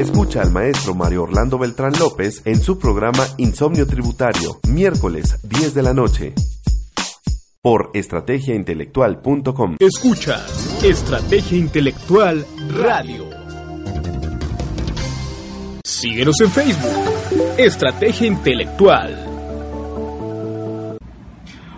Escucha al maestro Mario Orlando Beltrán López en su programa Insomnio Tributario, miércoles 10 de la noche. Por estrategiaintelectual.com. Escucha Estrategia Intelectual Radio. Síguenos en Facebook. Estrategia Intelectual.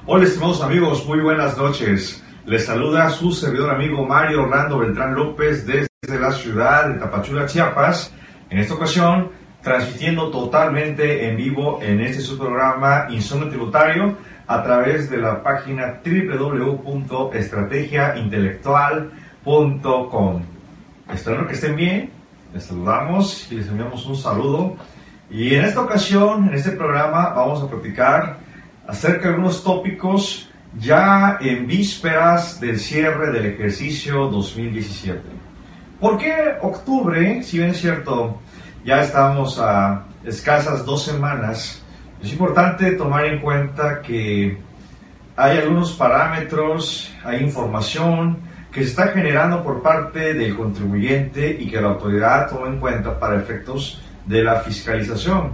Hola estimados amigos, muy buenas noches. Les saluda su servidor amigo Mario Orlando Beltrán López desde la ciudad de Tapachula, Chiapas. En esta ocasión, transmitiendo totalmente en vivo en este su programa Insomnio Tributario a través de la página www.estrategiaintelectual.com. Espero que estén bien, les saludamos y les enviamos un saludo. Y en esta ocasión, en este programa, vamos a platicar acerca de algunos tópicos ya en vísperas del cierre del ejercicio 2017. ¿Por qué octubre? Si bien es cierto, ya estamos a escasas dos semanas, es importante tomar en cuenta que hay algunos parámetros, hay información que se está generando por parte del contribuyente y que la autoridad toma en cuenta para efectos de la fiscalización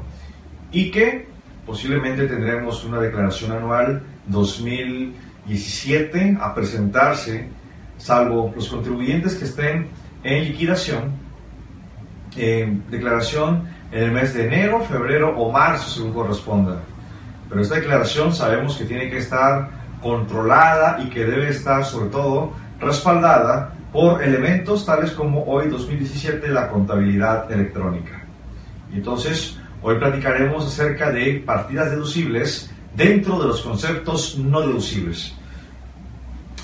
y que posiblemente tendremos una declaración anual 2017 a presentarse, salvo los contribuyentes que estén en liquidación, declaración en el mes de enero, febrero o marzo, según corresponda. Pero esta declaración sabemos que tiene que estar controlada y que debe estar sobre todo respaldada por elementos tales como hoy 2017 la contabilidad electrónica. Y entonces hoy platicaremos acerca de partidas deducibles dentro de los conceptos no deducibles.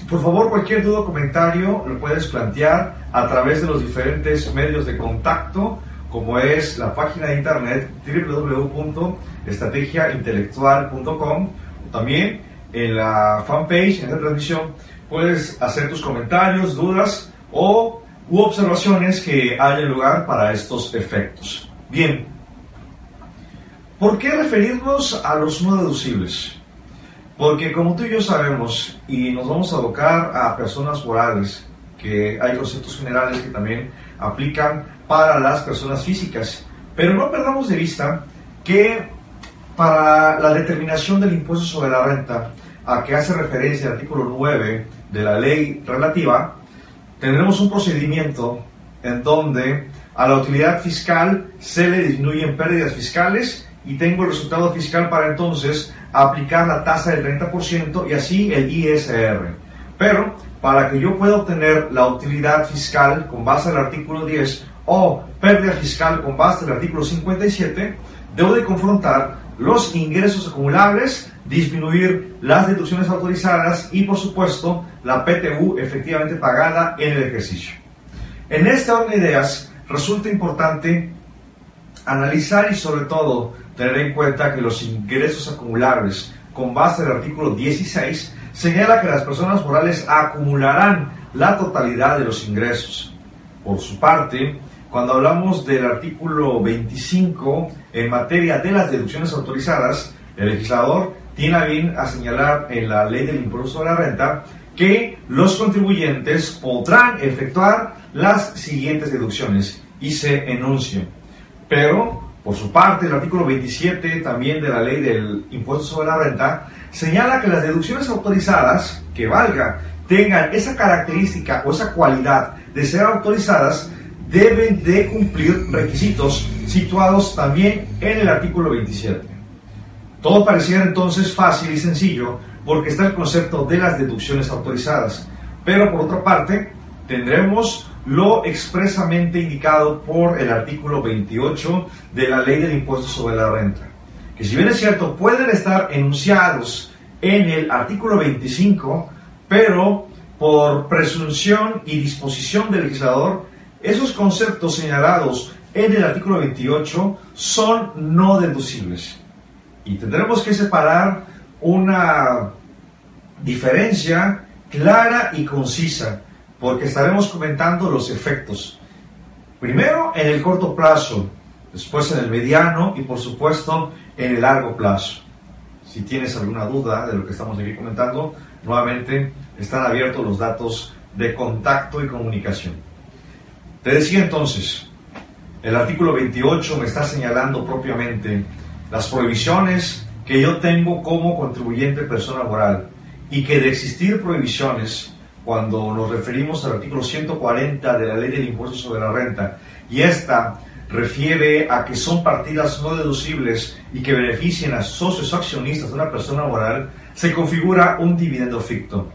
Por favor, cualquier duda o comentario lo puedes plantear a través de los diferentes medios de contacto, como es la página de internet www.estrategiaintelectual.com también en la fanpage, en esta transmisión, puedes hacer tus comentarios, dudas o observaciones que haya lugar para estos efectos. Bien, ¿por qué referirnos a los no deducibles? Porque como tú y yo sabemos, y nos vamos a abocar a personas morales, que hay conceptos generales que también aplican para las personas físicas, pero no perdamos de vista que para la determinación del impuesto sobre la renta, a que hace referencia el artículo 9 de la ley relativa, tendremos un procedimiento en donde a la utilidad fiscal se le disminuyen pérdidas fiscales y tengo el resultado fiscal para entonces aplicar la tasa del 30% y así el ISR. Pero para que yo pueda obtener la utilidad fiscal con base al artículo 10 o pérdida fiscal con base al artículo 57, debo de confrontar los ingresos acumulables, disminuir las deducciones autorizadas y por supuesto la PTU efectivamente pagada en el ejercicio. En este orden de ideas resulta importante analizar y sobre todo tener en cuenta que los ingresos acumulables con base al artículo 16 señala que las personas morales acumularán la totalidad de los ingresos. Por su parte, cuando hablamos del artículo 25 en materia de las deducciones autorizadas, el legislador tiene a bien a señalar en la ley del impuesto sobre la renta que los contribuyentes podrán efectuar las siguientes deducciones y se enuncian. Pero por su parte, el artículo 27 también de la ley del impuesto sobre la renta señala que las deducciones autorizadas, que valga, tengan esa característica o esa cualidad de ser autorizadas, deben de cumplir requisitos situados también en el artículo 27. Todo pareciera entonces fácil y sencillo porque está el concepto de las deducciones autorizadas. Pero por otra parte, tendremos lo expresamente indicado por el artículo 28 de la ley del impuesto sobre la renta. Que si bien es cierto, pueden estar enunciados en el artículo 25, pero por presunción y disposición del legislador, esos conceptos señalados en el artículo 28 son no deducibles. Y tendremos que separar una diferencia clara y concisa porque estaremos comentando los efectos. Primero en el corto plazo, después en el mediano y por supuesto en el largo plazo. Si tienes alguna duda de lo que estamos aquí comentando, nuevamente están abiertos los datos de contacto y comunicación. Te decía entonces, El artículo 28 me está señalando propiamente las prohibiciones que yo tengo como contribuyente persona moral y que de existir prohibiciones, cuando nos referimos al artículo 140 de la ley del impuesto sobre la renta, y esta refiere a que son partidas no deducibles y que beneficien a socios accionistas de una persona moral, se configura un dividendo ficto.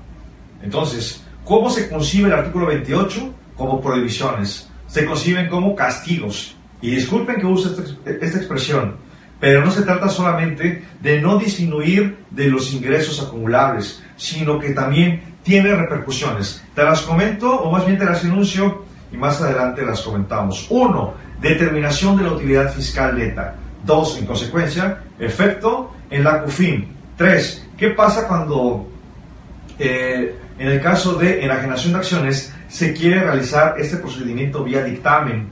Entonces, ¿cómo se concibe el artículo 28? Como prohibiciones. Se conciben como castigos. Y disculpen que use esta, esta expresión, pero no se trata solamente de no disminuir de los ingresos acumulables, sino que también tiene repercusiones. Te las comento, o más bien te las enuncio, y más adelante las comentamos. Uno, determinación de la utilidad fiscal neta. Dos, en consecuencia, efecto en la CUFIN. Tres, ¿qué pasa cuando eh, en el caso de enajenación de acciones se quiere realizar este procedimiento vía dictamen?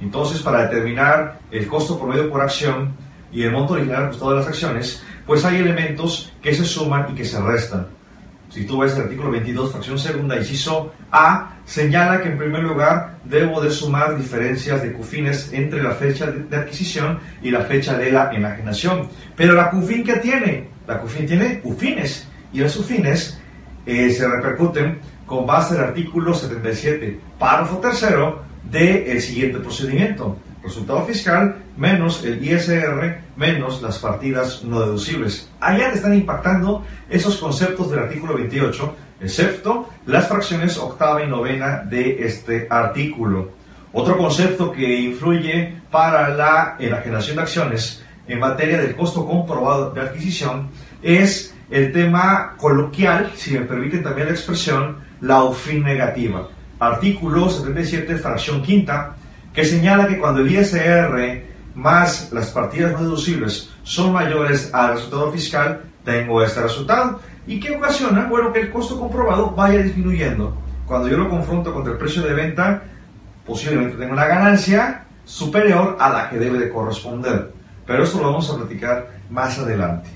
Entonces, para determinar el costo promedio por acción y el monto original ajustado de las acciones, pues hay elementos que se suman y que se restan. Si tú ves el artículo 22, fracción segunda, inciso A, señala que en primer lugar debo de sumar diferencias de cufines entre la fecha de adquisición y la fecha de la enajenación. Pero la cufin ¿qué tiene? La cufin tiene cufines y los cufines eh, se repercuten con base al artículo 77, párrafo tercero del siguiente procedimiento resultado fiscal menos el ISR menos las partidas no deducibles. Allá te están impactando esos conceptos del artículo 28, excepto las fracciones octava y novena de este artículo. Otro concepto que influye para la enajenación de acciones en materia del costo comprobado de adquisición es el tema coloquial, si me permiten también la expresión, la OFIN negativa. Artículo 77, fracción quinta, que señala que cuando el ISR más las partidas no deducibles son mayores al resultado fiscal, tengo este resultado. ¿Y qué ocasiona? Bueno, que el costo comprobado vaya disminuyendo. Cuando yo lo confronto contra el precio de venta, posiblemente tenga una ganancia superior a la que debe de corresponder. Pero eso lo vamos a platicar más adelante.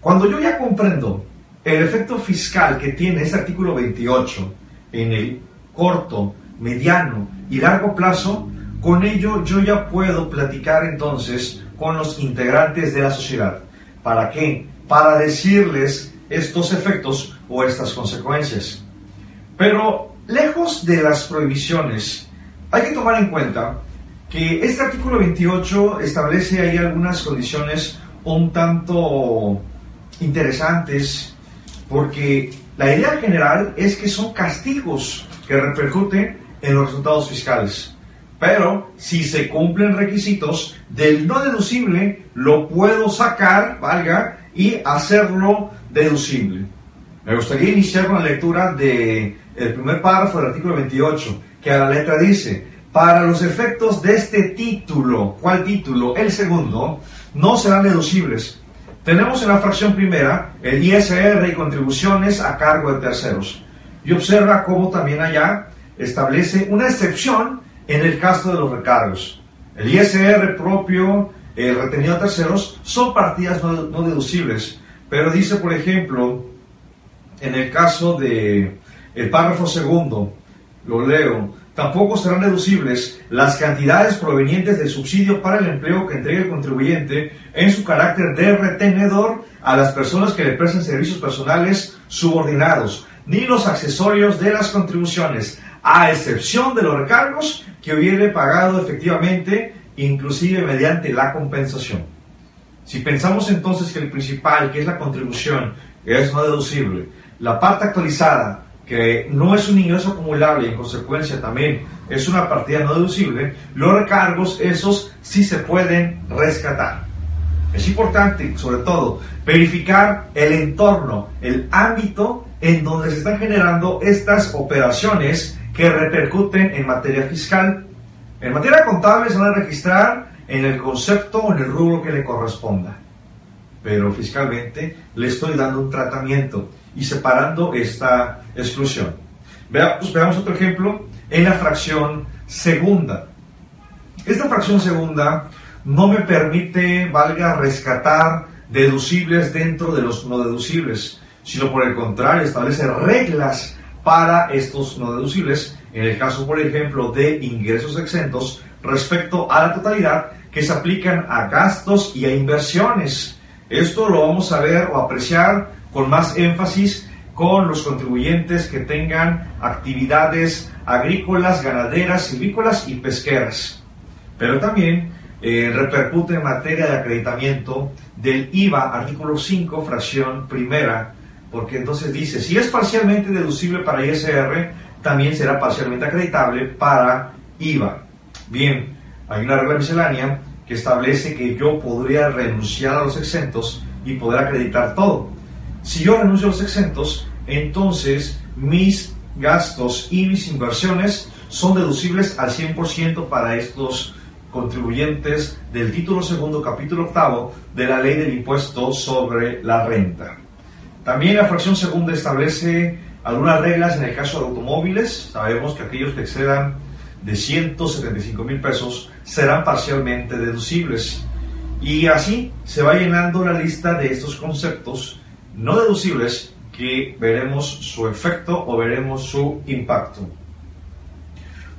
Cuando yo ya comprendo el efecto fiscal que tiene este artículo 28 en el corto, mediano y largo plazo, con ello yo ya puedo platicar entonces con los integrantes de la sociedad. ¿Para qué? Para decirles estos efectos o estas consecuencias. Pero lejos de las prohibiciones, hay que tomar en cuenta que este artículo 28 establece ahí algunas condiciones un tanto interesantes, porque la idea general es que son castigos que repercuten en los resultados fiscales. Pero si se cumplen requisitos del no deducible, lo puedo sacar, valga, y hacerlo deducible. Me gustaría iniciar con la lectura del el primer párrafo del artículo 28, que a la letra dice, para los efectos de este título, ¿cuál título? El segundo, no serán deducibles. Tenemos en la fracción primera el ISR y contribuciones a cargo de terceros. Y observa cómo también allá establece una excepción en el caso de los recargos. El ISR propio, el retenido a terceros, son partidas no, deducibles, pero dice, por ejemplo, en el caso de el párrafo segundo, lo leo, tampoco serán deducibles las cantidades provenientes del subsidio para el empleo que entregue el contribuyente en su carácter de retenedor a las personas que le presten servicios personales subordinados, ni los accesorios de las contribuciones, a excepción de los recargos que hubiere pagado efectivamente, inclusive mediante la compensación. Si pensamos entonces que el principal, que es la contribución, es no deducible, la parte actualizada, que no es un ingreso acumulable y en consecuencia también es una partida no deducible, los recargos esos sí se pueden rescatar. Es importante, sobre todo, verificar el entorno, el ámbito en donde se están generando estas operaciones que repercuten en materia fiscal. En materia contable se van a registrar en el concepto o en el rubro que le corresponda. Pero fiscalmente le estoy dando un tratamiento y separando esta exclusión. Veamos, veamos otro ejemplo en la fracción segunda. Esta fracción segunda no me permite, valga, rescatar deducibles dentro de los no deducibles, sino por el contrario establece reglas para estos no deducibles en el caso, por ejemplo, de ingresos exentos respecto a la totalidad que se aplican a gastos y a inversiones. Esto lo vamos a ver o apreciar con más énfasis con los contribuyentes que tengan actividades agrícolas, ganaderas, silvícolas y pesqueras. Pero también eh, repercute en materia de acreditamiento del IVA, artículo 5, fracción primera, porque entonces dice, si es parcialmente deducible para ISR, también será parcialmente acreditable para IVA. Bien, hay una regla miscelánea que establece que yo podría renunciar a los exentos y poder acreditar todo. Si yo renuncio a los exentos, entonces mis gastos y mis inversiones son deducibles al 100% para estos contribuyentes del título segundo, capítulo octavo de la ley del impuesto sobre la renta. También la fracción segunda establece algunas reglas en el caso de automóviles. Sabemos que aquellos que excedan de 175 mil pesos serán parcialmente deducibles. Y así se va llenando la lista de estos conceptos no deducibles que veremos su efecto o veremos su impacto.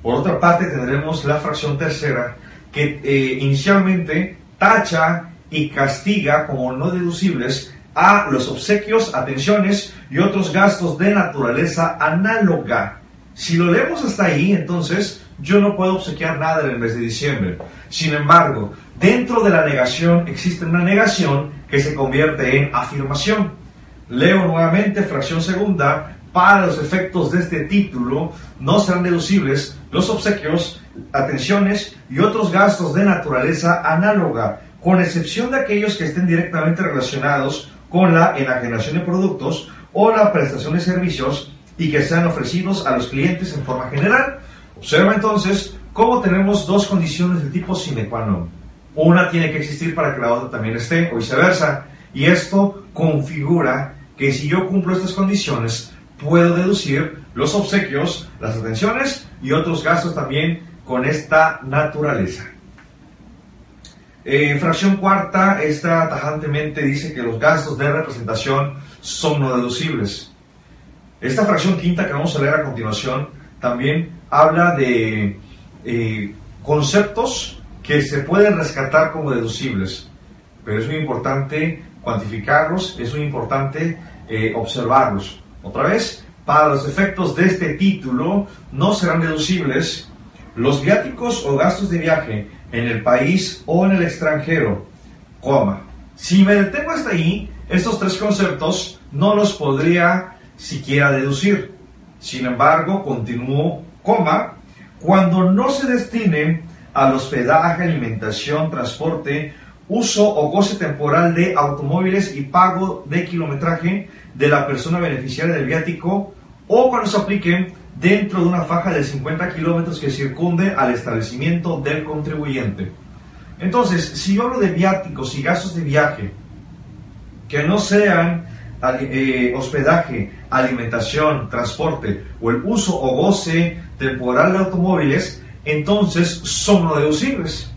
Por otra parte, tendremos la fracción tercera que eh, inicialmente tacha y castiga como no deducibles a los obsequios, atenciones y otros gastos de naturaleza análoga. Si lo leemos hasta ahí, entonces yo no puedo obsequiar nada en el mes de diciembre. Sin embargo, dentro de la negación existe una negación que se convierte en afirmación. Leo nuevamente fracción segunda. Para los efectos de este título no serán deducibles los obsequios, atenciones y otros gastos de naturaleza análoga, con excepción de aquellos que estén directamente relacionados con la enajenación de productos o la prestación de servicios y que sean ofrecidos a los clientes en forma general. Observa entonces cómo tenemos dos condiciones de tipo sine qua non. Una tiene que existir para que la otra también esté, o viceversa. Y esto configura que si yo cumplo estas condiciones, puedo deducir los obsequios, las atenciones y otros gastos también con esta naturaleza. Fracción cuarta, esta tajantemente dice que los gastos de representación son no deducibles. Esta fracción quinta que vamos a leer a continuación también habla de eh, conceptos que se pueden rescatar como deducibles, pero es muy importante cuantificarlos, es muy importante eh, observarlos. Otra vez, para los efectos de este título no serán deducibles los viáticos o gastos de viaje en el país o en el extranjero, coma. Si me detengo hasta ahí, estos tres conceptos no los podría siquiera deducir. Sin embargo, continúo, cuando no se destinen al hospedaje, alimentación, transporte, uso o goce temporal de automóviles y pago de kilometraje de la persona beneficiaria del viático o cuando se apliquen dentro de una faja de 50 kilómetros que circunde al establecimiento del contribuyente. Entonces, si yo hablo de viáticos y gastos de viaje que no sean eh, hospedaje, alimentación, transporte o el uso o goce temporal de automóviles, entonces son no deducibles.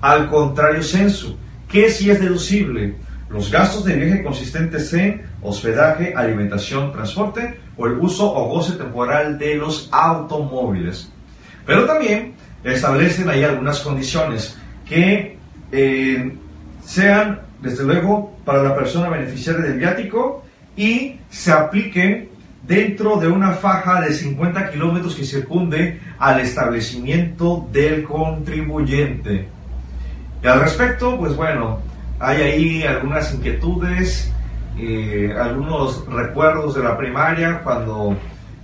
Al contrario, censo, ¿qué si es deducible? Los gastos de viaje consistentes en hospedaje, alimentación, transporte o el uso o goce temporal de los automóviles. Pero también establecen ahí algunas condiciones que eh, sean, desde luego, para la persona beneficiaria del viático y se apliquen dentro de una faja de 50 kilómetros que circunde al establecimiento del contribuyente. Y al respecto, pues bueno, hay ahí algunas inquietudes, eh, algunos recuerdos de la primaria cuando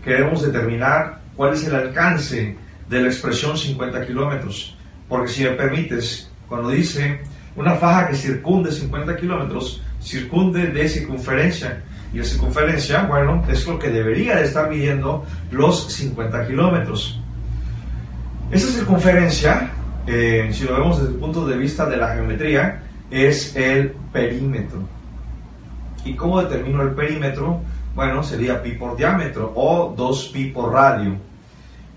queremos determinar cuál es el alcance de la expresión 50 kilómetros. Porque si me permites, cuando dice una faja que circunde 50 kilómetros, circunde de circunferencia. Y la circunferencia, bueno, es lo que debería de estar midiendo los 50 kilómetros. Esa circunferencia, eh, si lo vemos desde el punto de vista de la geometría, es el perímetro. ¿Y cómo determino el perímetro? Bueno, sería pi por diámetro o 2pi por radio.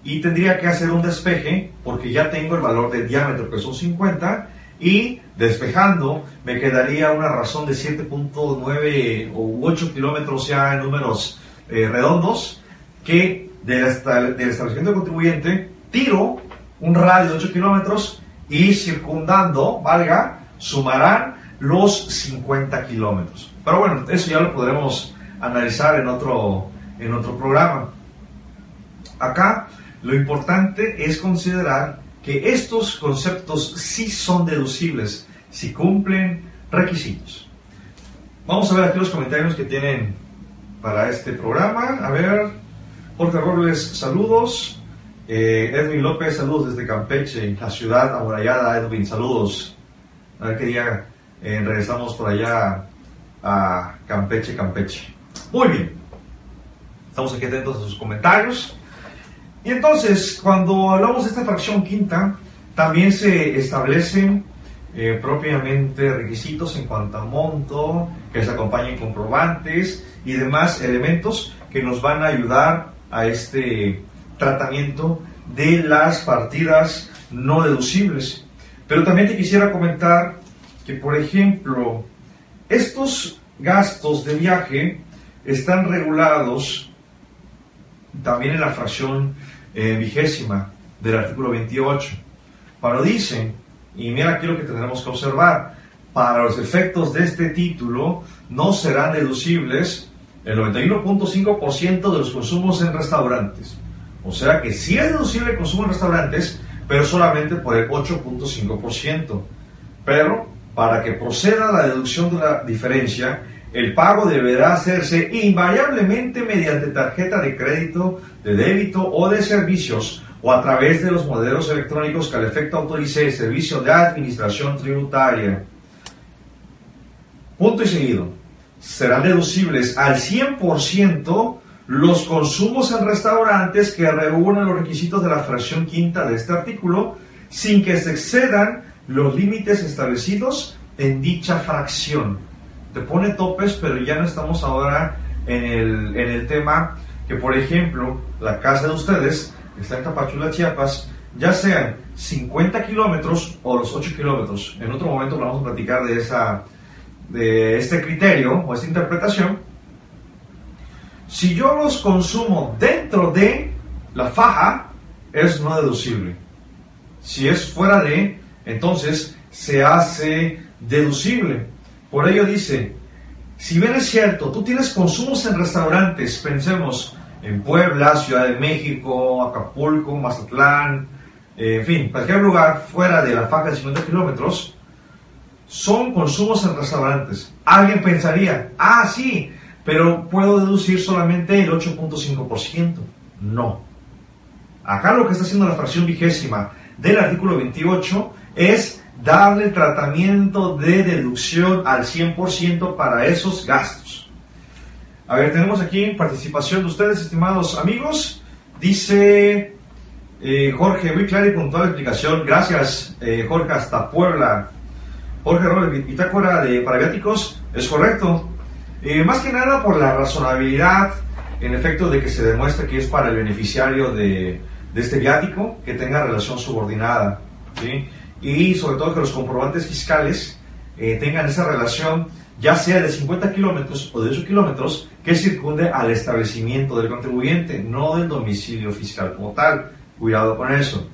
Y tendría que hacer un despeje porque ya tengo el valor de diámetro que son 50 y despejando me quedaría una razón de 7.9 o 8 kilómetros ya en números eh, redondos que del, del establecimiento del contribuyente, tiro un radio de 8 kilómetros y circundando, valga, sumarán los 50 kilómetros. Pero bueno, eso ya lo podremos analizar en otro, en otro programa. Acá lo importante es considerar que estos conceptos sí son deducibles si cumplen requisitos. Vamos a ver aquí los comentarios que tienen para este programa. A ver, Jorge Robles, saludos. Eh, Edwin López, saludos desde Campeche, la ciudad amurallada. Edwin, saludos. A ver qué día eh, regresamos por allá a Campeche, Campeche. Muy bien. Estamos aquí atentos a sus comentarios. Y entonces, cuando hablamos de esta fracción quinta, también se establecen eh, propiamente requisitos en cuanto a monto, que se acompañen comprobantes y demás elementos que nos van a ayudar a este tratamiento de las partidas no deducibles. Pero también te quisiera comentar que, por ejemplo, estos gastos de viaje están regulados también en la fracción eh, vigésima del artículo 28. Pero dicen, y mira aquí lo que tendremos que observar, para los efectos de este título no serán deducibles el 91.5% de los consumos en restaurantes. O sea que sí es deducible el consumo en restaurantes, pero solamente por el 8.5%. Pero para que proceda la deducción de la diferencia, el pago deberá hacerse invariablemente mediante tarjeta de crédito, de débito o de servicios o a través de los modelos electrónicos que al efecto autorice el Servicio de Administración Tributaria. Punto y seguido. Serán deducibles al 100% los consumos en restaurantes que reúnan los requisitos de la fracción quinta de este artículo sin que se excedan los límites establecidos en dicha fracción te pone topes, pero ya no estamos ahora en el, en el tema que, por ejemplo, la casa de ustedes está en Tapachula, Chiapas, ya sean 50 kilómetros o los 8 kilómetros. En otro momento vamos a platicar de, esa, de este criterio o esta interpretación. Si yo los consumo dentro de la faja, es no deducible. Si es fuera de, entonces se hace deducible. Por ello dice, si bien es cierto, tú tienes consumos en restaurantes, pensemos en Puebla, Ciudad de México, Acapulco, Mazatlán, eh, en fin, cualquier lugar fuera de la faja de 50 kilómetros, son consumos en restaurantes. Alguien pensaría, ah, sí, pero puedo deducir solamente el 8.5%. No. Acá lo que está haciendo la fracción vigésima del artículo 28 es darle tratamiento de deducción al 100% para esos gastos. A ver, tenemos aquí participación de ustedes, estimados amigos. Dice eh, Jorge, muy clara y puntual explicación. Gracias, eh, Jorge, hasta Puebla. Jorge Robles, bitácora de parabiáticos, es correcto. Eh, más que nada por la razonabilidad, en efecto, de que se demuestre que es para el beneficiario de, de este viático que tenga relación subordinada. ¿sí? Y sobre todo que los comprobantes fiscales eh, tengan esa relación ya sea de 50 kilómetros o de 8 kilómetros que circunde al establecimiento del contribuyente, no del domicilio fiscal como tal. Cuidado con eso.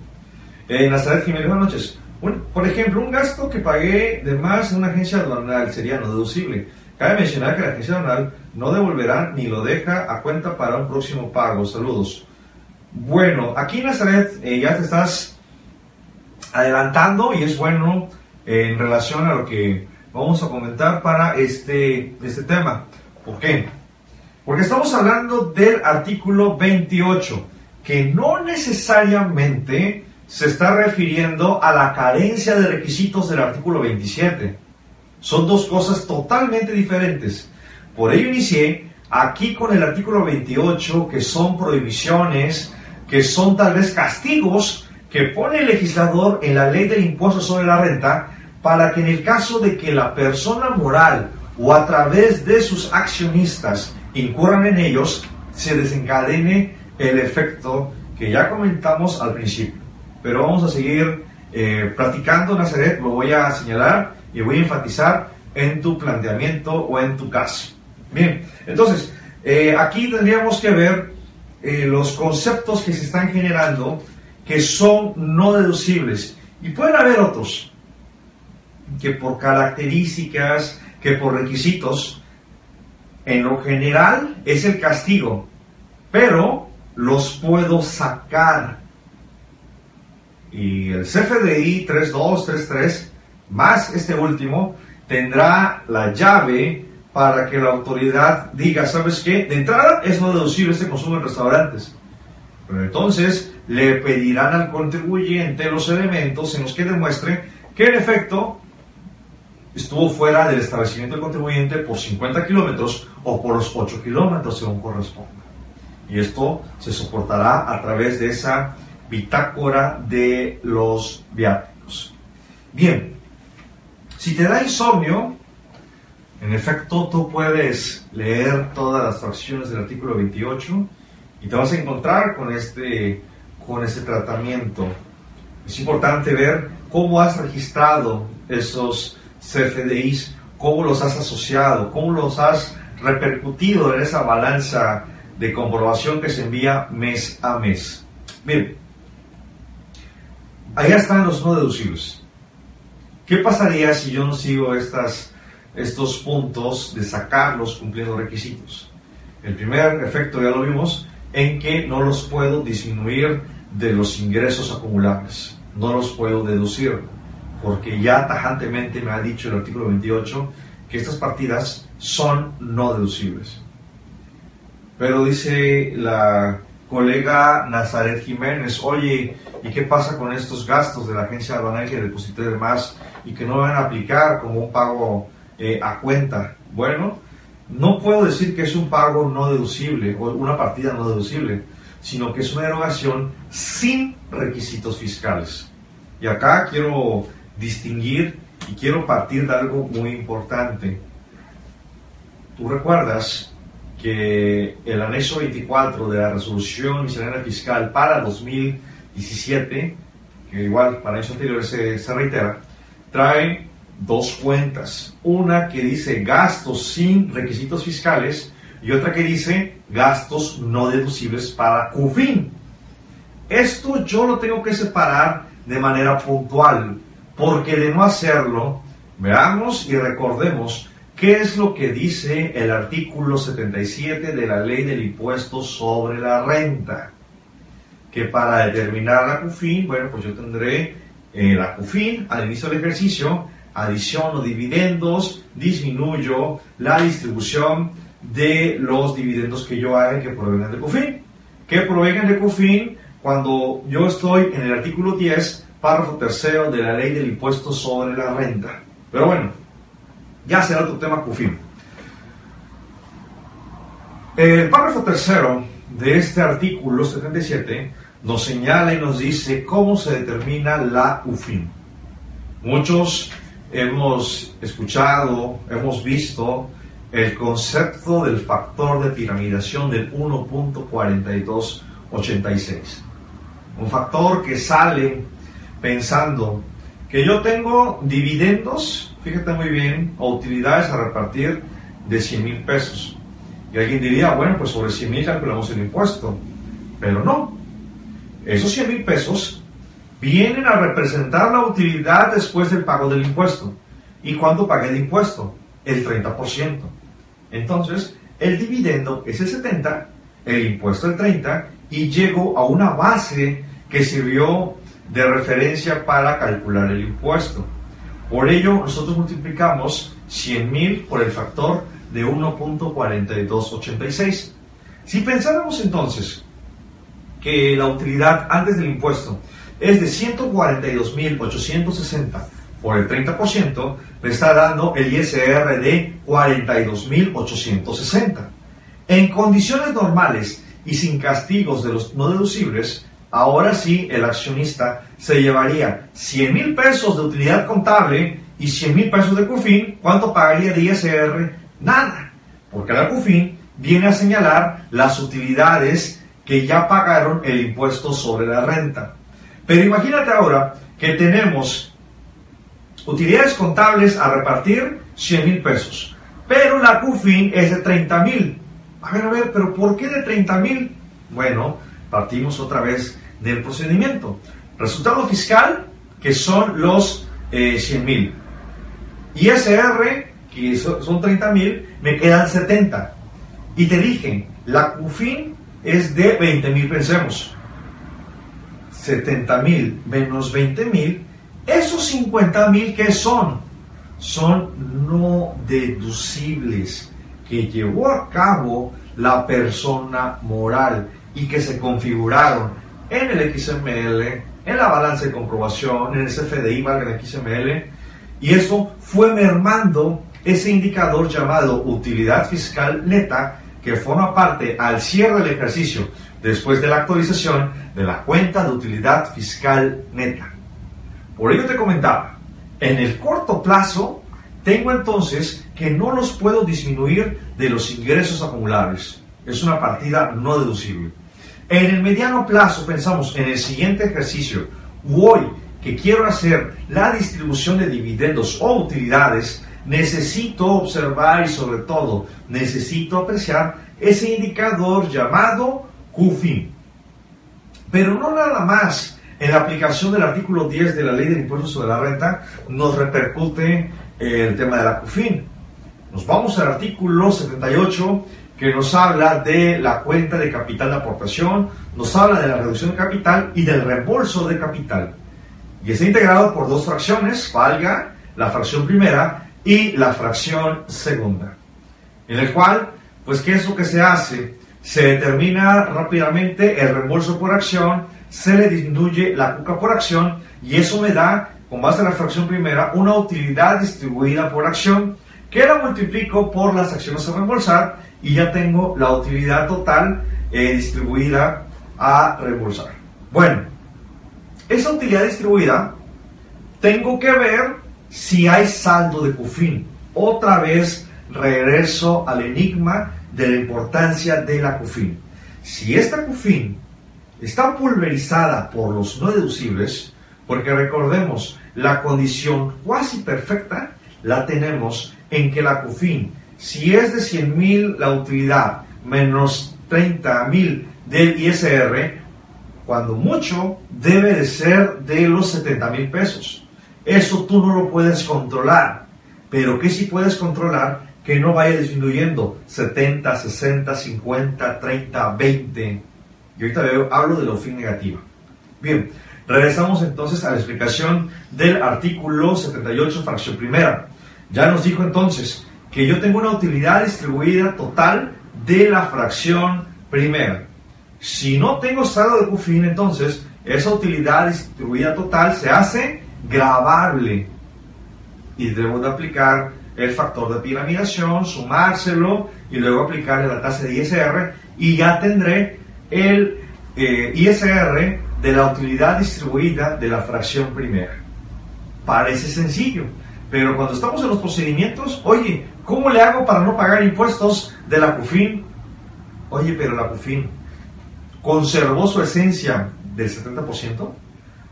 En la Jiménez, buenas noches. por ejemplo, un gasto que pagué de más en una agencia aduanal sería no deducible. Cabe mencionar que la agencia aduanal no devolverá ni lo deja a cuenta para un próximo pago. Saludos. Bueno, aquí en eh, ya te estás adelantando y es bueno en relación a lo que vamos a comentar para este, este tema. ¿Por qué? Porque estamos hablando del artículo 28, que no necesariamente se está refiriendo a la carencia de requisitos del artículo 27. Son dos cosas totalmente diferentes. Por ello inicié aquí con el artículo 28, que son prohibiciones, que son tal vez castigos que pone el legislador en la ley del impuesto sobre la renta para que en el caso de que la persona moral o a través de sus accionistas incurran en ellos, se desencadene el efecto que ya comentamos al principio. Pero vamos a seguir eh, platicando, Nazaret, lo voy a señalar y voy a enfatizar en tu planteamiento o en tu caso. Bien, entonces, eh, aquí tendríamos que ver eh, los conceptos que se están generando que son no deducibles. Y pueden haber otros que por características, que por requisitos, en lo general es el castigo, pero los puedo sacar. Y el CFDI 3233, más este último, tendrá la llave para que la autoridad diga, ¿sabes qué? De entrada es no deducible este consumo en restaurantes. Pero entonces le pedirán al contribuyente los elementos en los que demuestre que en efecto estuvo fuera del establecimiento del contribuyente por 50 kilómetros o por los 8 kilómetros según corresponda. Y esto se soportará a través de esa bitácora de los viáticos. Bien, si te da insomnio, en efecto tú puedes leer todas las fracciones del artículo 28 y te vas a encontrar con este, con este tratamiento. Es importante ver cómo has registrado esos CFDIs, cómo los has asociado, cómo los has repercutido en esa balanza de comprobación que se envía mes a mes. Bien, allá están los no deducibles. ¿Qué pasaría si yo no sigo estas, estos puntos de sacarlos cumpliendo requisitos? El primer efecto ya lo vimos en que no los puedo disminuir de los ingresos acumulables, no los puedo deducir porque ya tajantemente me ha dicho el artículo 28 que estas partidas son no deducibles. Pero dice la colega Nazaret Jiménez, oye, ¿y qué pasa con estos gastos de la agencia aduanal que deposité de más y que no van a aplicar como un pago eh, a cuenta? Bueno, no puedo decir que es un pago no deducible o una partida no deducible, sino que es una erogación sin requisitos fiscales. Y acá quiero distinguir y quiero partir de algo muy importante. Tú recuerdas que el anexo 24 de la resolución miscelánea fiscal para 2017, que igual para años anteriores se, se reitera, trae dos cuentas. Una que dice gastos sin requisitos fiscales y otra que dice gastos no deducibles para CUFIN. Esto yo lo tengo que separar de manera puntual porque de no hacerlo, veamos y recordemos qué es lo que dice el artículo 77 de la ley del impuesto sobre la renta. Que para determinar la CUFIN, bueno, pues yo tendré eh, la CUFIN al inicio del ejercicio, adiciono dividendos, disminuyo la distribución de los dividendos que yo haga que provengan de CUFIN. Que provengan de CUFIN cuando yo estoy en el artículo 10 párrafo tercero de la ley del impuesto sobre la renta. Pero bueno, ya será otro tema CUFIN. El párrafo tercero de este artículo 77 nos señala y nos dice cómo se determina la CUFIN. Muchos hemos escuchado, hemos visto el concepto del factor de piramidación del 1.4286. Un factor que sale pensando que yo tengo dividendos, fíjate muy bien, o utilidades a repartir de 100 mil pesos. Y alguien diría, bueno, pues sobre 100 mil calculamos el impuesto. Pero no. Esos 100 mil pesos vienen a representar la utilidad después del pago del impuesto. ¿Y cuándo pagué el impuesto? El 30%. Entonces, el dividendo es el 70, el impuesto el 30, y llego a una base que sirvió de referencia para calcular el impuesto. Por ello, nosotros multiplicamos 100.000 por el factor de 1.4286. Si pensáramos entonces que la utilidad antes del impuesto es de 142.860 por el 30%, me está dando el ISR de 42.860. En condiciones normales y sin castigos de los no deducibles, ahora sí el accionista se llevaría 100 mil pesos de utilidad contable y 100 mil pesos de CUFIN, ¿cuánto pagaría de ISR? Nada, porque la CUFIN viene a señalar las utilidades que ya pagaron el impuesto sobre la renta. Pero imagínate ahora que tenemos utilidades contables a repartir 100 mil pesos, pero la CUFIN es de 30 mil. A ver, a ver, pero ¿por qué de 30 mil? Bueno, partimos otra vez del procedimiento. Resultado fiscal, que son los eh, 100 mil. ISR, que son 30 mil, me quedan 70. Y te dije, la CUFIN es de 20 mil, pensemos. 70 mil menos 20 mil, esos 50 mil que son, son no deducibles que llevó a cabo la persona moral y que se configuraron en el XML, en la balanza de comprobación, en el CFDI, valga el XML, y eso fue mermando ese indicador llamado utilidad fiscal neta que forma parte al cierre del ejercicio después de la actualización de la cuenta de utilidad fiscal neta. Por ello te comentaba, en el corto plazo tengo entonces que no los puedo disminuir de los ingresos acumulables. Es una partida no deducible. En el mediano plazo pensamos en el siguiente ejercicio, hoy que quiero hacer la distribución de dividendos o utilidades, necesito observar y sobre todo necesito apreciar ese indicador llamado QFIN. Pero no nada más en la aplicación del artículo 10 de la ley del impuesto sobre la renta nos repercute el tema de la QFIN. Nos vamos al artículo 78 que nos habla de la cuenta de capital de aportación, nos habla de la reducción de capital y del reembolso de capital. Y está integrado por dos fracciones, valga la fracción primera y la fracción segunda, en el cual, pues, ¿qué es lo que se hace? Se determina rápidamente el reembolso por acción, se le disminuye la cuca por acción y eso me da, con base en la fracción primera, una utilidad distribuida por acción que la multiplico por las acciones a reembolsar y ya tengo la utilidad total eh, distribuida a reembolsar. Bueno, esa utilidad distribuida tengo que ver si hay saldo de CUFIN. Otra vez regreso al enigma de la importancia de la CUFIN. Si esta CUFIN está pulverizada por los no deducibles, porque recordemos, la condición cuasi perfecta la tenemos en que la CUFIN, si es de 100 mil la utilidad menos 30 mil del ISR, cuando mucho debe de ser de los 70 mil pesos. Eso tú no lo puedes controlar, pero que sí puedes controlar que no vaya disminuyendo 70, 60, 50, 30, 20. Y ahorita hablo de la fin negativa. Bien, regresamos entonces a la explicación del artículo 78, fracción primera. Ya nos dijo entonces que yo tengo una utilidad distribuida total de la fracción primera. Si no tengo saldo de CUFIN, entonces esa utilidad distribuida total se hace grabable y debo de aplicar el factor de piramidación, sumárselo y luego aplicarle la tasa de ISR y ya tendré el eh, ISR de la utilidad distribuida de la fracción primera. Parece sencillo, pero cuando estamos en los procedimientos, oye, ¿cómo le hago para no pagar impuestos de la CUFIN? Oye, pero la CUFIN conservó su esencia del 70%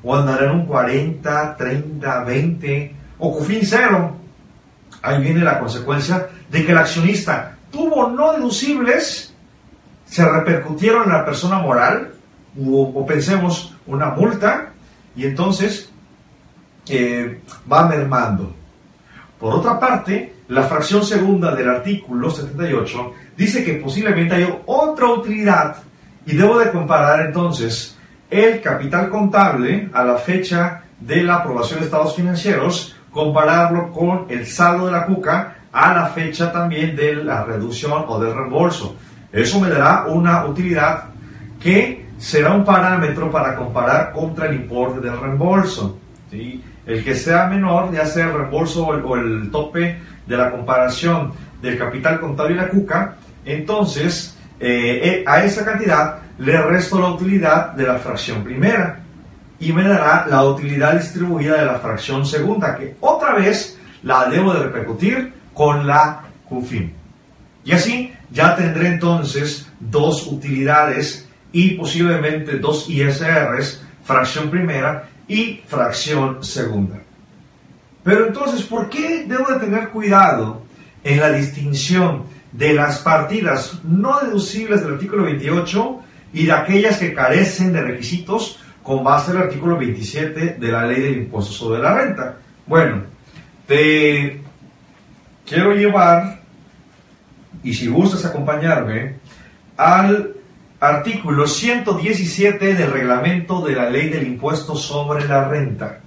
o andará en un 40, 30, 20 o CUFIN cero. Ahí viene la consecuencia de que el accionista tuvo no deducibles, se repercutieron en la persona moral o, pensemos una multa y entonces eh, va mermando. Por otra parte, la fracción segunda del artículo 78 dice que posiblemente hay otra utilidad y debo de comparar entonces el capital contable a la fecha de la aprobación de estados financieros, compararlo con el saldo de la cuca a la fecha también de la reducción o del reembolso. Eso me dará una utilidad que será un parámetro para comparar contra el importe del reembolso. El que sea menor, ya sea el reembolso o el, tope de la comparación del capital contable y la cuca, entonces eh, eh, a esa cantidad le resto la utilidad de la fracción primera y me dará la utilidad distribuida de la fracción segunda, que otra vez la debo de repercutir con la QFIN. Y así ya tendré entonces dos utilidades y posiblemente dos ISRs, fracción primera y fracción segunda. Pero entonces, ¿por qué debo de tener cuidado en la distinción de las partidas no deducibles del artículo 28 y de aquellas que carecen de requisitos con base al artículo 27 de la ley del impuesto sobre la renta. Bueno, te quiero llevar, y si gustas acompañarme, al artículo 117 del reglamento de la ley del impuesto sobre la renta.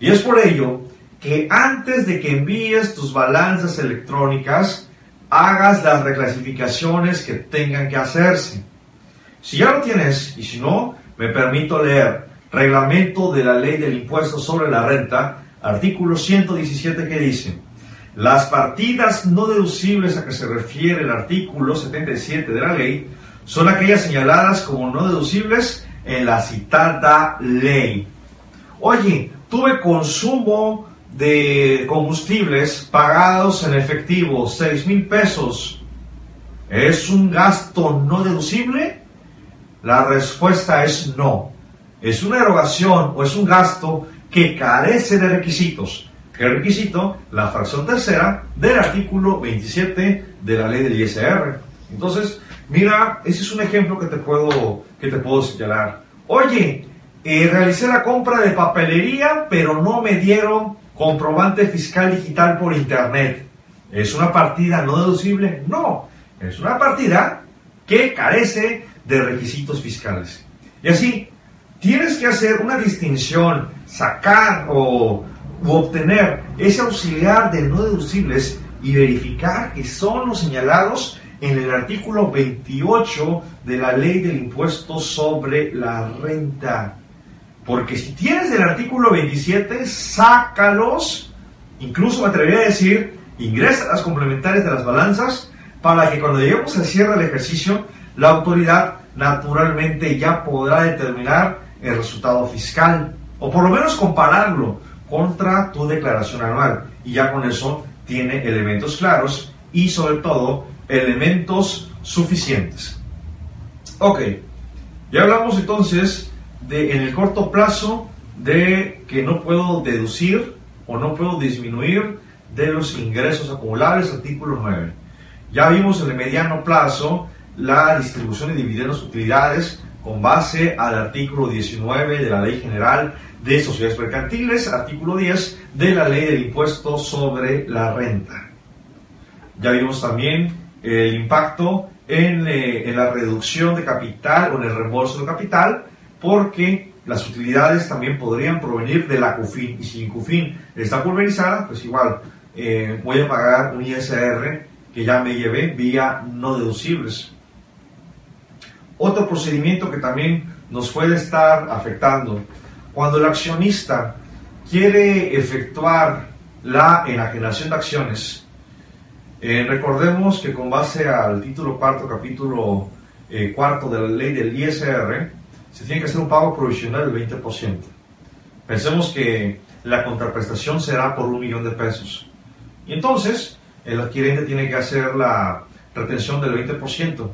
Y es por ello que antes de que envíes tus balanzas electrónicas, hagas las reclasificaciones que tengan que hacerse. Si ya lo tienes, y si no, me permito leer Reglamento de la Ley del Impuesto sobre la Renta, artículo 117 que dice, las partidas no deducibles a que se refiere el artículo 77 de la ley son aquellas señaladas como no deducibles en la citada ley. Oye, tuve consumo de combustibles pagados en efectivo, 6 mil pesos. ¿Es un gasto no deducible? La respuesta es no. Es una erogación o es un gasto que carece de requisitos. ¿Qué requisito? La fracción tercera del artículo 27 de la ley del ISR. Entonces, mira, ese es un ejemplo que te puedo, que te puedo señalar. Oye, eh, realicé la compra de papelería, pero no me dieron comprobante fiscal digital por internet. ¿Es una partida no deducible? No, es una partida que carece de requisitos fiscales. Y así, tienes que hacer una distinción, sacar o obtener ese auxiliar de no deducibles y verificar que son los señalados en el artículo 28 de la ley del impuesto sobre la renta. Porque si tienes el artículo 27, sácalos, incluso me atrevería a decir, ingresa las complementarias de las balanzas, para que cuando lleguemos al cierre del ejercicio, la autoridad naturalmente ya podrá determinar el resultado fiscal, o por lo menos compararlo contra tu declaración anual. Y ya con eso tiene elementos claros y sobre todo elementos suficientes. Ok, ya hablamos entonces de en el corto plazo de que no puedo deducir o no puedo disminuir de los ingresos acumulables, artículo 9. Ya vimos en el mediano plazo la distribución de dividendos utilidades con base al artículo 19 de la Ley General de Sociedades Mercantiles, artículo 10 de la Ley del Impuesto sobre la Renta. Ya vimos también el impacto en, eh, en la reducción de capital o en el reembolso de capital, porque las utilidades también podrían provenir de la CUFIN. Y si CUFIN está pulverizada, pues igual eh, voy a pagar un ISR que ya me llevé vía no deducibles. Otro procedimiento que también nos puede estar afectando, cuando el accionista quiere efectuar la enajenación de acciones, eh, recordemos que con base al título cuarto, capítulo eh, cuarto de la ley del ISR, se tiene que hacer un pago provisional del 20%. Pensemos que la contraprestación será por un millón de pesos. Y entonces, el adquirente tiene que hacer la retención del 20%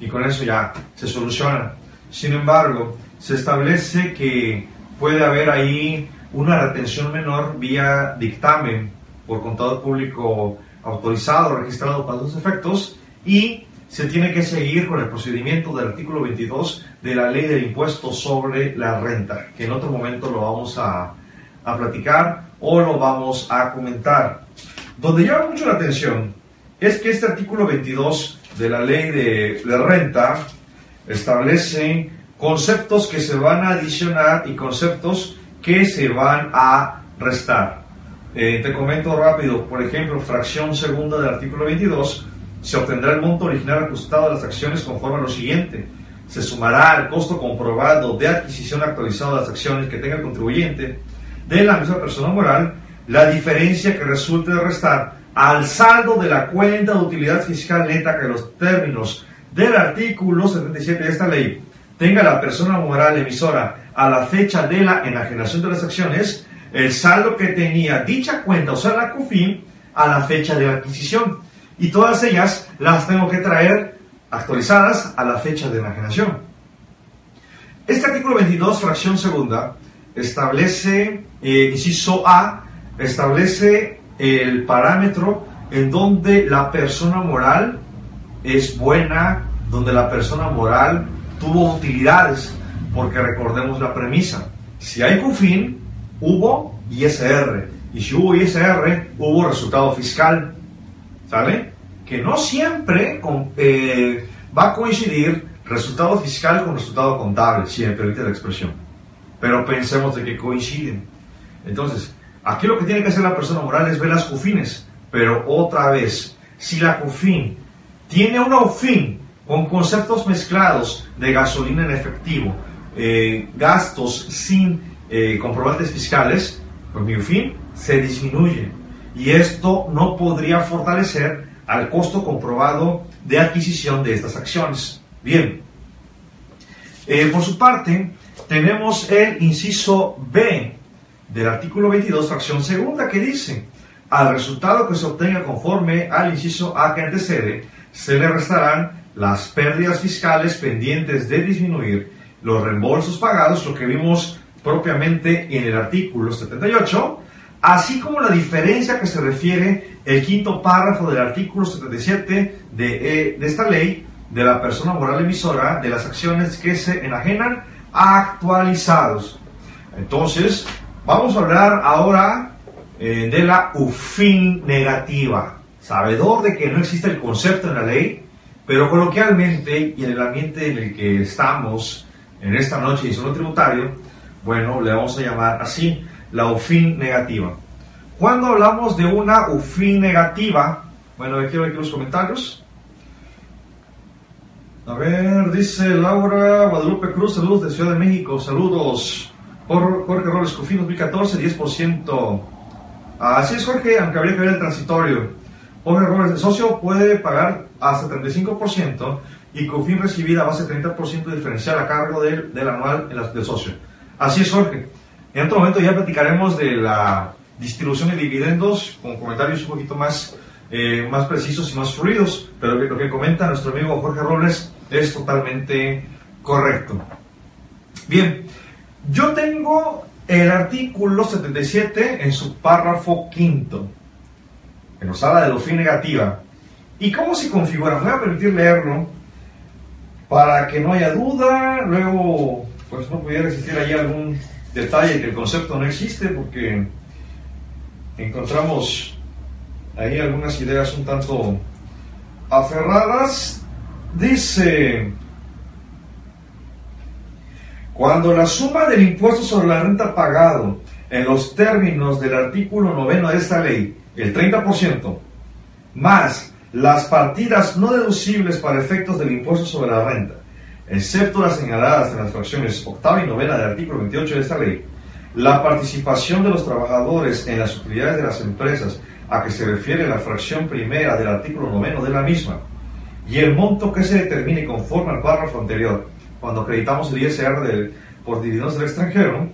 y con eso ya se soluciona. Sin embargo, se establece que puede haber ahí una retención menor vía dictamen por contador público autorizado, registrado para los efectos y se tiene que seguir con el procedimiento del artículo 22 de la ley del impuesto sobre la renta, que en otro momento lo vamos a, a platicar o lo vamos a comentar. Donde llama mucho la atención es que este artículo 22 de la ley de, renta establece conceptos que se van a adicionar y conceptos que se van a restar. Eh, te comento rápido, por ejemplo, fracción segunda del artículo 22, se obtendrá el monto original ajustado de las acciones conforme a lo siguiente. Se sumará al costo comprobado de adquisición actualizado de las acciones que tenga el contribuyente de la misma persona moral, la diferencia que resulte de restar al saldo de la cuenta de utilidad fiscal neta que los términos del artículo 77 de esta ley tenga la persona moral emisora a la fecha de la enajenación de las acciones, el saldo que tenía dicha cuenta, o sea, la CUFIN, a la fecha de la adquisición. Y todas ellas las tengo que traer actualizadas a la fecha de enajenación. Este artículo 22, fracción segunda, establece, eh, inciso A, establece el parámetro en donde la persona moral es buena, donde la persona moral tuvo utilidades, porque recordemos la premisa. Si hay CUFIN, hubo ISR. Y si hubo ISR, hubo resultado fiscal. ¿Sale? Que no siempre eh, va a coincidir resultado fiscal con resultado contable, si me permite la expresión. Pero pensemos de que coinciden. Entonces, aquí lo que tiene que hacer la persona moral es ver las CUFINes. Pero otra vez, si la CUFIN tiene una UFIN con conceptos mezclados de gasolina en efectivo, eh, gastos sin eh, comprobantes fiscales, pues mi UFIN se disminuye. Y esto no podría fortalecer al costo comprobado de adquisición de estas acciones. Bien, eh, por su parte, tenemos el inciso B del artículo 22, fracción segunda, que dice, al resultado que se obtenga conforme al inciso A que antecede, se le restarán las pérdidas fiscales pendientes de disminuir los reembolsos pagados, lo que vimos propiamente en el artículo 78, así como la diferencia que se refiere el quinto párrafo del artículo 77 de, eh, de esta ley de la persona moral emisora de las acciones que se enajenan actualizados. Entonces, vamos a hablar ahora eh, de la UFIN negativa. Sabedor de que no existe el concepto en la ley, pero coloquialmente y en el ambiente en el que estamos en esta noche y solo tributario, bueno, le vamos a llamar así, la UFIN negativa. Cuando hablamos de una UFIN negativa, bueno, quiero ver aquí los comentarios. A ver, dice Laura Guadalupe Cruz, saludos de Ciudad de México, saludos. Jorge Robles Cufín 2014, 10%. Así es, Jorge, aunque habría que ver el transitorio. Jorge Robles, el socio puede pagar hasta 35% y COFIN recibir a base de 30% diferencial a cargo del, del anual del socio. Así es, Jorge. En otro momento ya platicaremos de la distribución de dividendos con comentarios un poquito más, eh, más precisos y más fluidos, pero lo que comenta nuestro amigo Jorge Robles es totalmente correcto. Bien, yo tengo el artículo 77 en su párrafo quinto, que nos habla de la fin negativa. ¿Y cómo se configura? Voy a permitir leerlo para que no haya duda, luego pues no pudiera existir ahí algún detalle que el concepto no existe porque encontramos ahí algunas ideas un tanto aferradas. Dice, cuando la suma del impuesto sobre la renta pagado en los términos del artículo noveno de esta ley, el 30%, más las partidas no deducibles para efectos del impuesto sobre la renta, excepto las señaladas en las fracciones octava y novena del artículo 28 de esta ley, la participación de los trabajadores en las utilidades de las empresas a que se refiere la fracción primera del artículo noveno de la misma y el monto que se determine conforme al párrafo anterior, cuando acreditamos el ISR por dividendos del extranjero,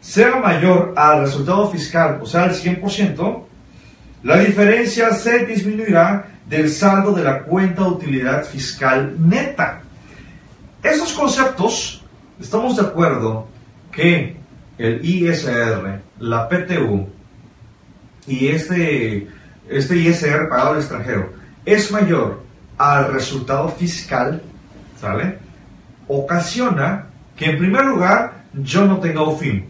sea mayor al resultado fiscal, o sea, al 100%, la diferencia se disminuirá del saldo de la cuenta de utilidad fiscal neta. Esos conceptos, estamos de acuerdo que el ISR, la PTU y este, este ISR pagado al extranjero es mayor al resultado fiscal, ¿sale? Ocasiona que en primer lugar yo no tenga UFIM.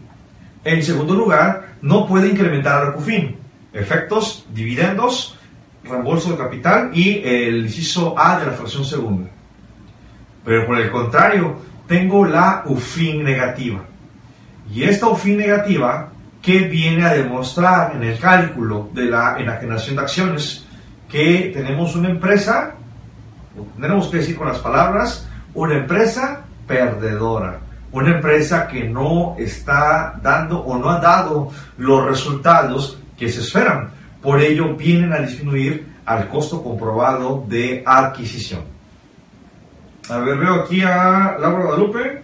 En segundo lugar, no puede incrementar la UFIM. Efectos, dividendos, reembolso de capital y el inciso A de la fracción segunda. Pero por el contrario, tengo la UFIN negativa. Y esta UFIN negativa, que viene a demostrar en el cálculo de la enajenación de acciones que tenemos una empresa, tenemos que decir con las palabras, una empresa perdedora, una empresa que no está dando o no ha dado los resultados que se esperan. Por ello vienen a disminuir al costo comprobado de adquisición. A ver, veo aquí a Laura Guadalupe.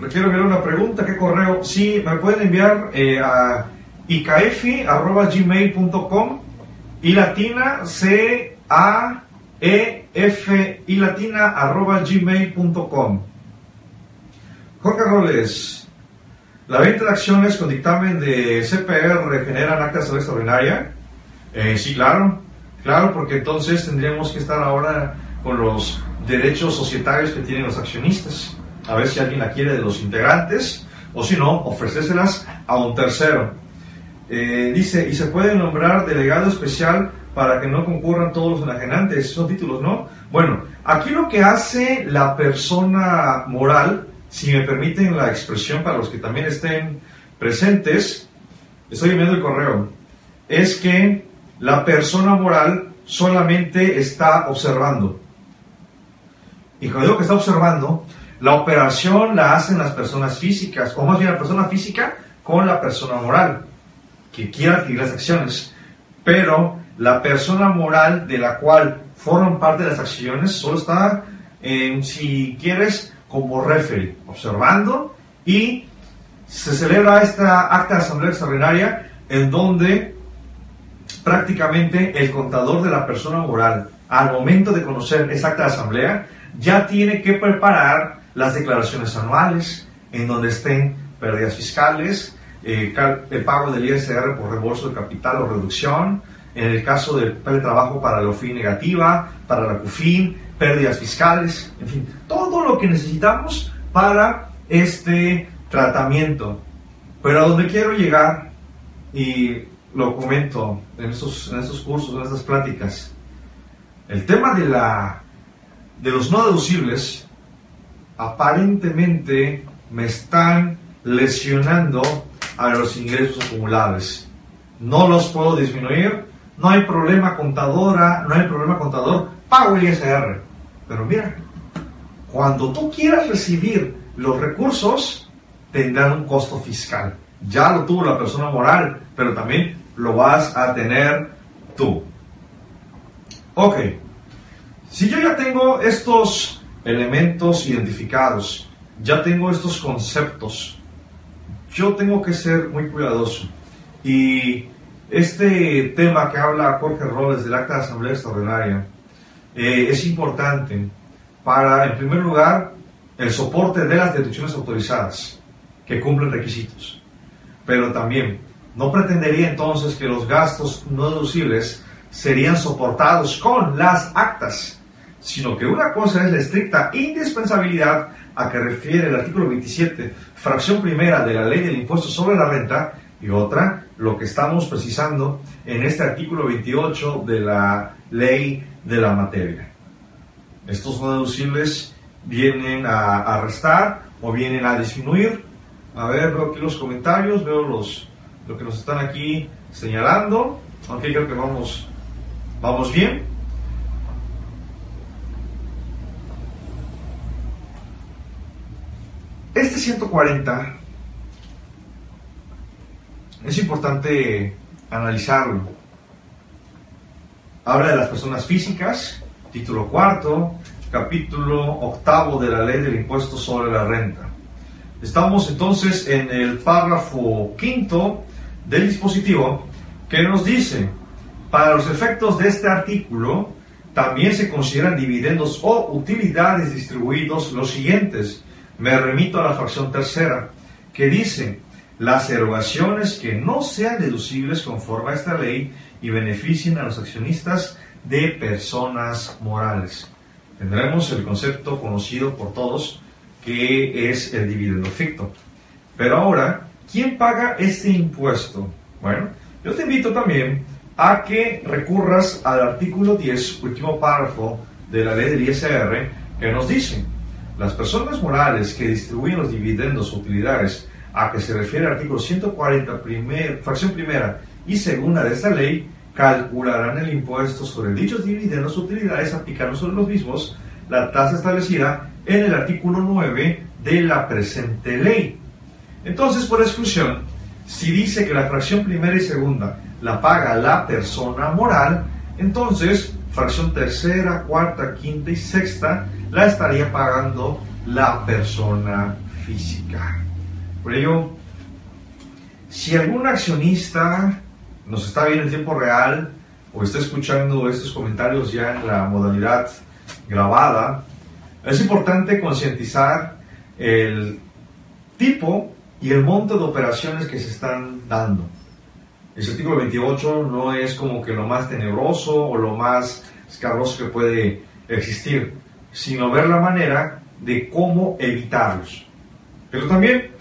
Le quiero enviar una pregunta. ¿Qué correo? Sí, me pueden enviar eh, a icaefi.gmail.com y latina c a e f y latina arroba gmail.com. Jorge Roles, la venta de acciones con dictamen de CPR generan actas de extraordinaria. Eh, sí, claro, claro, porque entonces tendríamos que estar ahora con los derechos societarios que tienen los accionistas. A ver si alguien la quiere de los integrantes o si no, ofrecérselas a un tercero. Eh, dice, y se puede nombrar delegado especial para que no concurran todos los enajenantes. Son títulos, ¿no? Bueno, aquí lo que hace la persona moral, si me permiten la expresión para los que también estén presentes, estoy viendo el correo, es que la persona moral solamente está observando. Y cuando digo que está observando, la operación la hacen las personas físicas, o más bien la persona física con la persona moral, que quiere adquirir las acciones. Pero la persona moral de la cual forman parte las acciones solo está, si quieres, como referee, observando y se celebra esta acta de asamblea extraordinaria en donde prácticamente el contador de la persona moral, al momento de conocer esa acta de asamblea, ya tiene que preparar las declaraciones anuales, en donde estén pérdidas fiscales, eh, el pago del ISR por reembolso de capital o reducción, en el caso del trabajo para la OFI negativa, para la CUFIN, pérdidas fiscales, en fin, todo lo que necesitamos para este tratamiento. Pero a donde quiero llegar, y lo comento en estos, en estos cursos, en estas pláticas, el tema de, la, de los no deducibles aparentemente me están lesionando a los ingresos acumulables. No los puedo disminuir, no hay problema contadora, no hay problema contador, pago el ISR. Pero mira, cuando tú quieras recibir los recursos, tendrán un costo fiscal. Ya lo tuvo la persona moral, pero también lo vas a tener tú. Ok, si yo ya tengo estos elementos identificados, ya tengo estos conceptos, yo tengo que ser muy cuidadoso. Y este tema que habla Jorge Robles del Acta de Asamblea Extraordinaria eh, es importante para, en primer lugar, el soporte de las deducciones autorizadas que cumplen requisitos. Pero también, no pretendería entonces que los gastos no deducibles serían soportados con las actas sino que una cosa es la estricta indispensabilidad a que refiere el artículo 27, fracción primera de la ley del impuesto sobre la renta, y otra, lo que estamos precisando en este artículo 28 de la ley de la materia. Estos no deducibles vienen a, restar o vienen a disminuir. A ver, veo aquí los comentarios, veo los, lo que nos están aquí señalando. Aunque creo que vamos, vamos bien. Este 140 es importante analizarlo. Habla de las personas físicas, título cuarto, capítulo octavo de la ley del impuesto sobre la renta. Estamos entonces en el párrafo quinto del dispositivo que nos dice, para los efectos de este artículo, también se consideran dividendos o utilidades distribuidos los siguientes me remito a la fracción tercera, que dice, las erogaciones que no sean deducibles conforme a esta ley y beneficien a los accionistas de personas morales. Tendremos el concepto conocido por todos que es el dividendo ficto. Pero ahora, ¿quién paga este impuesto? Bueno, yo te invito también a que recurras al artículo 10, último párrafo de la ley del ISR, que nos dice, las personas morales que distribuyen los dividendos o utilidades a que se refiere el artículo 140, primer, fracción primera y segunda de esta ley, calcularán el impuesto sobre dichos dividendos o utilidades aplicando sobre los mismos la tasa establecida en el artículo 9 de la presente ley. Entonces, por exclusión, si dice que la fracción primera y segunda la paga la persona moral, entonces fracción tercera, cuarta, quinta y sexta la estaría pagando la persona física. Por ello, si algún accionista nos está viendo en tiempo real o está escuchando estos comentarios ya en la modalidad grabada, es importante concientizar el tipo y el monto de operaciones que se están dando. El artículo 28 no es como que lo más tenebroso o lo más escabroso que puede existir sino ver la manera de cómo evitarlos. Pero también,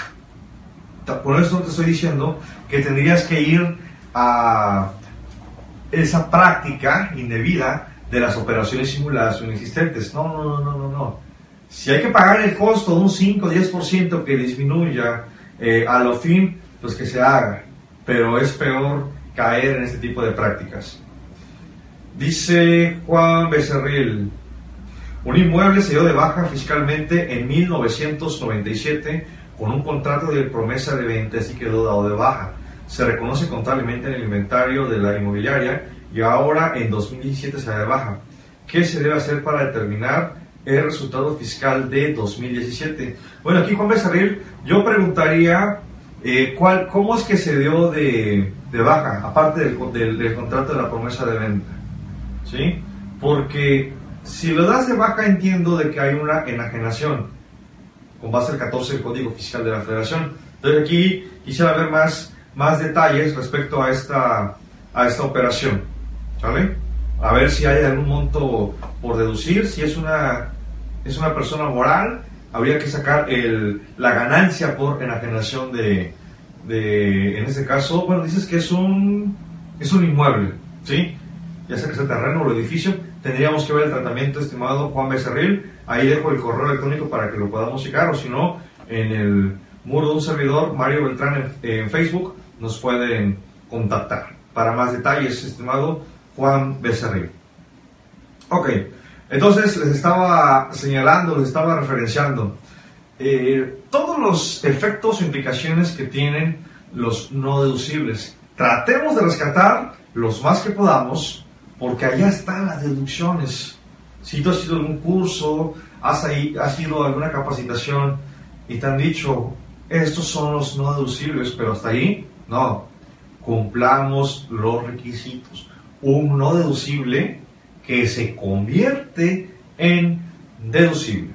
por eso te estoy diciendo que tendrías que ir a esa práctica indebida de las operaciones simuladas o inexistentes. No, no, no, no, no. Si hay que pagar el costo de un 5 o 10% que disminuya eh, a lo fin, pues que se haga. Pero es peor caer en este tipo de prácticas. Dice Juan Becerril, un inmueble se dio de baja fiscalmente en 1997 con un contrato de promesa de venta y quedó dado de baja. Se reconoce contablemente en el inventario de la inmobiliaria y ahora en 2017 se da de baja. ¿Qué se debe hacer para determinar el resultado fiscal de 2017? Bueno, aquí Juan Becerril, yo preguntaría eh, ¿cuál, cómo es que se dio de, de baja, aparte del, del, contrato de la promesa de venta. ¿Sí? Porque si lo das de baja entiendo de que hay una enajenación con base al 14 del Código Fiscal de la Federación. Entonces aquí quisiera ver más, más detalles respecto a esta, a esta operación. ¿Sale? A ver si hay algún monto por deducir, si es una, es una persona moral, habría que sacar el, la ganancia por enajenación de, de, en este caso, bueno, dices que es un, es un inmueble, ¿sí? Ya sea que sea terreno o edificio, tendríamos que ver el tratamiento, estimado Juan Becerril. Ahí dejo el correo electrónico para que lo podamos checar, o si no, en el muro de un servidor, Mario Beltrán en, Facebook, nos pueden contactar para más detalles, estimado Juan Becerril. Ok, entonces les estaba señalando, les estaba referenciando eh, todos los efectos o implicaciones que tienen los no deducibles. Tratemos de rescatar los más que podamos, porque allá están las deducciones. Si tú has ido a algún curso, has, ahí, has ido a alguna capacitación y te han dicho, estos son los no deducibles, pero hasta ahí, no. Cumplamos los requisitos. Un no deducible que se convierte en deducible.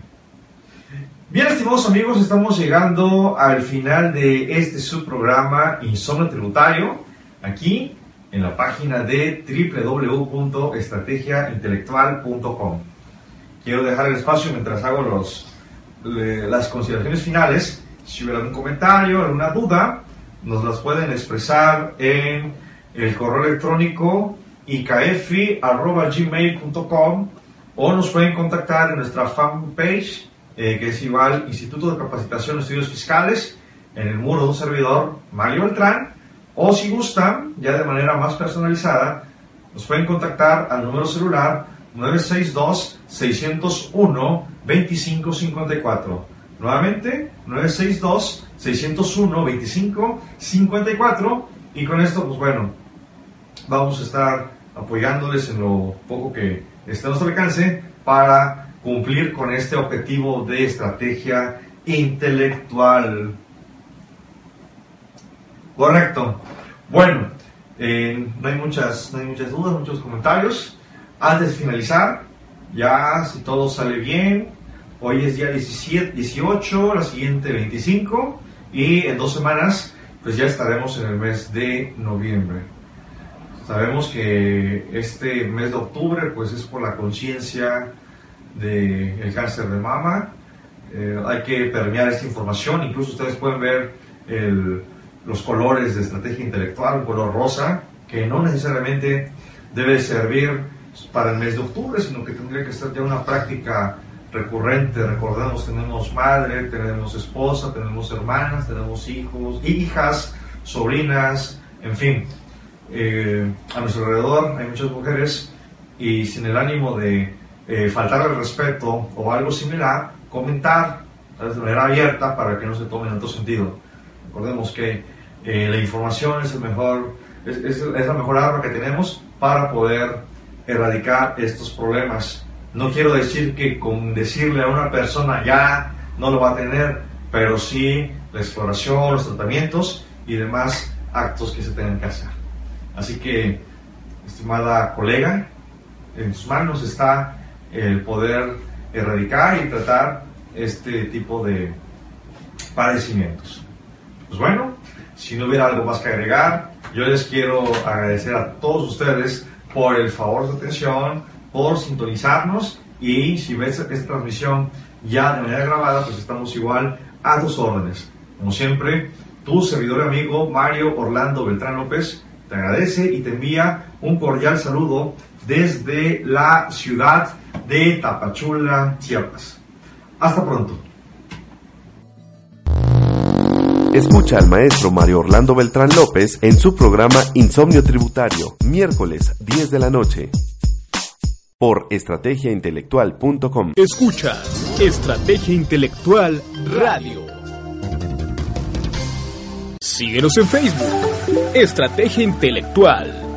Bien, estimados amigos, estamos llegando al final de este subprograma Insomnio Tributario, aquí en la página de www.estrategiaintelectual.com. Quiero dejar el espacio mientras hago los, las consideraciones finales. Si hubiera algún comentario, alguna duda, nos las pueden expresar en el correo electrónico icaf.gmail.com o nos pueden contactar en nuestra fanpage, eh, que es igual Instituto de Capacitación de Estudios Fiscales, en el muro de un servidor, Mario Beltrán, o si gustan, ya de manera más personalizada, nos pueden contactar al número celular 962-601-2554. Nuevamente, 962-601-2554. Y con esto, pues bueno, vamos a estar apoyándoles en lo poco que esté a nuestro alcance para cumplir con este objetivo de estrategia intelectual. Correcto. Bueno, eh, no, hay muchas, no hay muchas dudas, muchos comentarios. Antes de finalizar, ya si todo sale bien, hoy es día 17, 18, la siguiente 25 y en dos semanas pues ya estaremos en el mes de noviembre. Sabemos que este mes de octubre pues es por la conciencia del cáncer de mama. Eh, hay que permear esta información. Incluso ustedes pueden ver los colores de estrategia intelectual, color rosa, que no necesariamente debe servir para el mes de octubre, sino que tendría que ser ya una práctica recurrente. Recordemos, tenemos madre, tenemos esposa, tenemos hermanas, tenemos hijos, hijas, sobrinas, en fin. Eh, a nuestro alrededor hay muchas mujeres y sin el ánimo de eh, faltar al respeto o algo similar, comentar de manera abierta para que no se tome en otro sentido. Recordemos que eh, la información es, el mejor, es, es, la mejor arma que tenemos para poder erradicar estos problemas. No quiero decir que con decirle a una persona ya no lo va a tener, pero sí la exploración, los tratamientos y demás actos que se tengan que hacer. Así que, estimada colega, en sus manos está el poder erradicar y tratar este tipo de padecimientos. Pues bueno, si no hubiera algo más que agregar, yo les quiero agradecer a todos ustedes por el favor de atención, por sintonizarnos y si ves esta transmisión ya de manera grabada, pues estamos igual a tus órdenes. Como siempre, tu servidor y amigo Mario Orlando Beltrán López te agradece y te envía un cordial saludo desde la ciudad de Tapachula, Chiapas. Hasta pronto. Escucha al maestro Mario Orlando Beltrán López en su programa Insomnio Tributario, miércoles 10 de la noche, por estrategiaintelectual.com. Escucha Estrategia Intelectual Radio. Síguenos en Facebook, Estrategia Intelectual.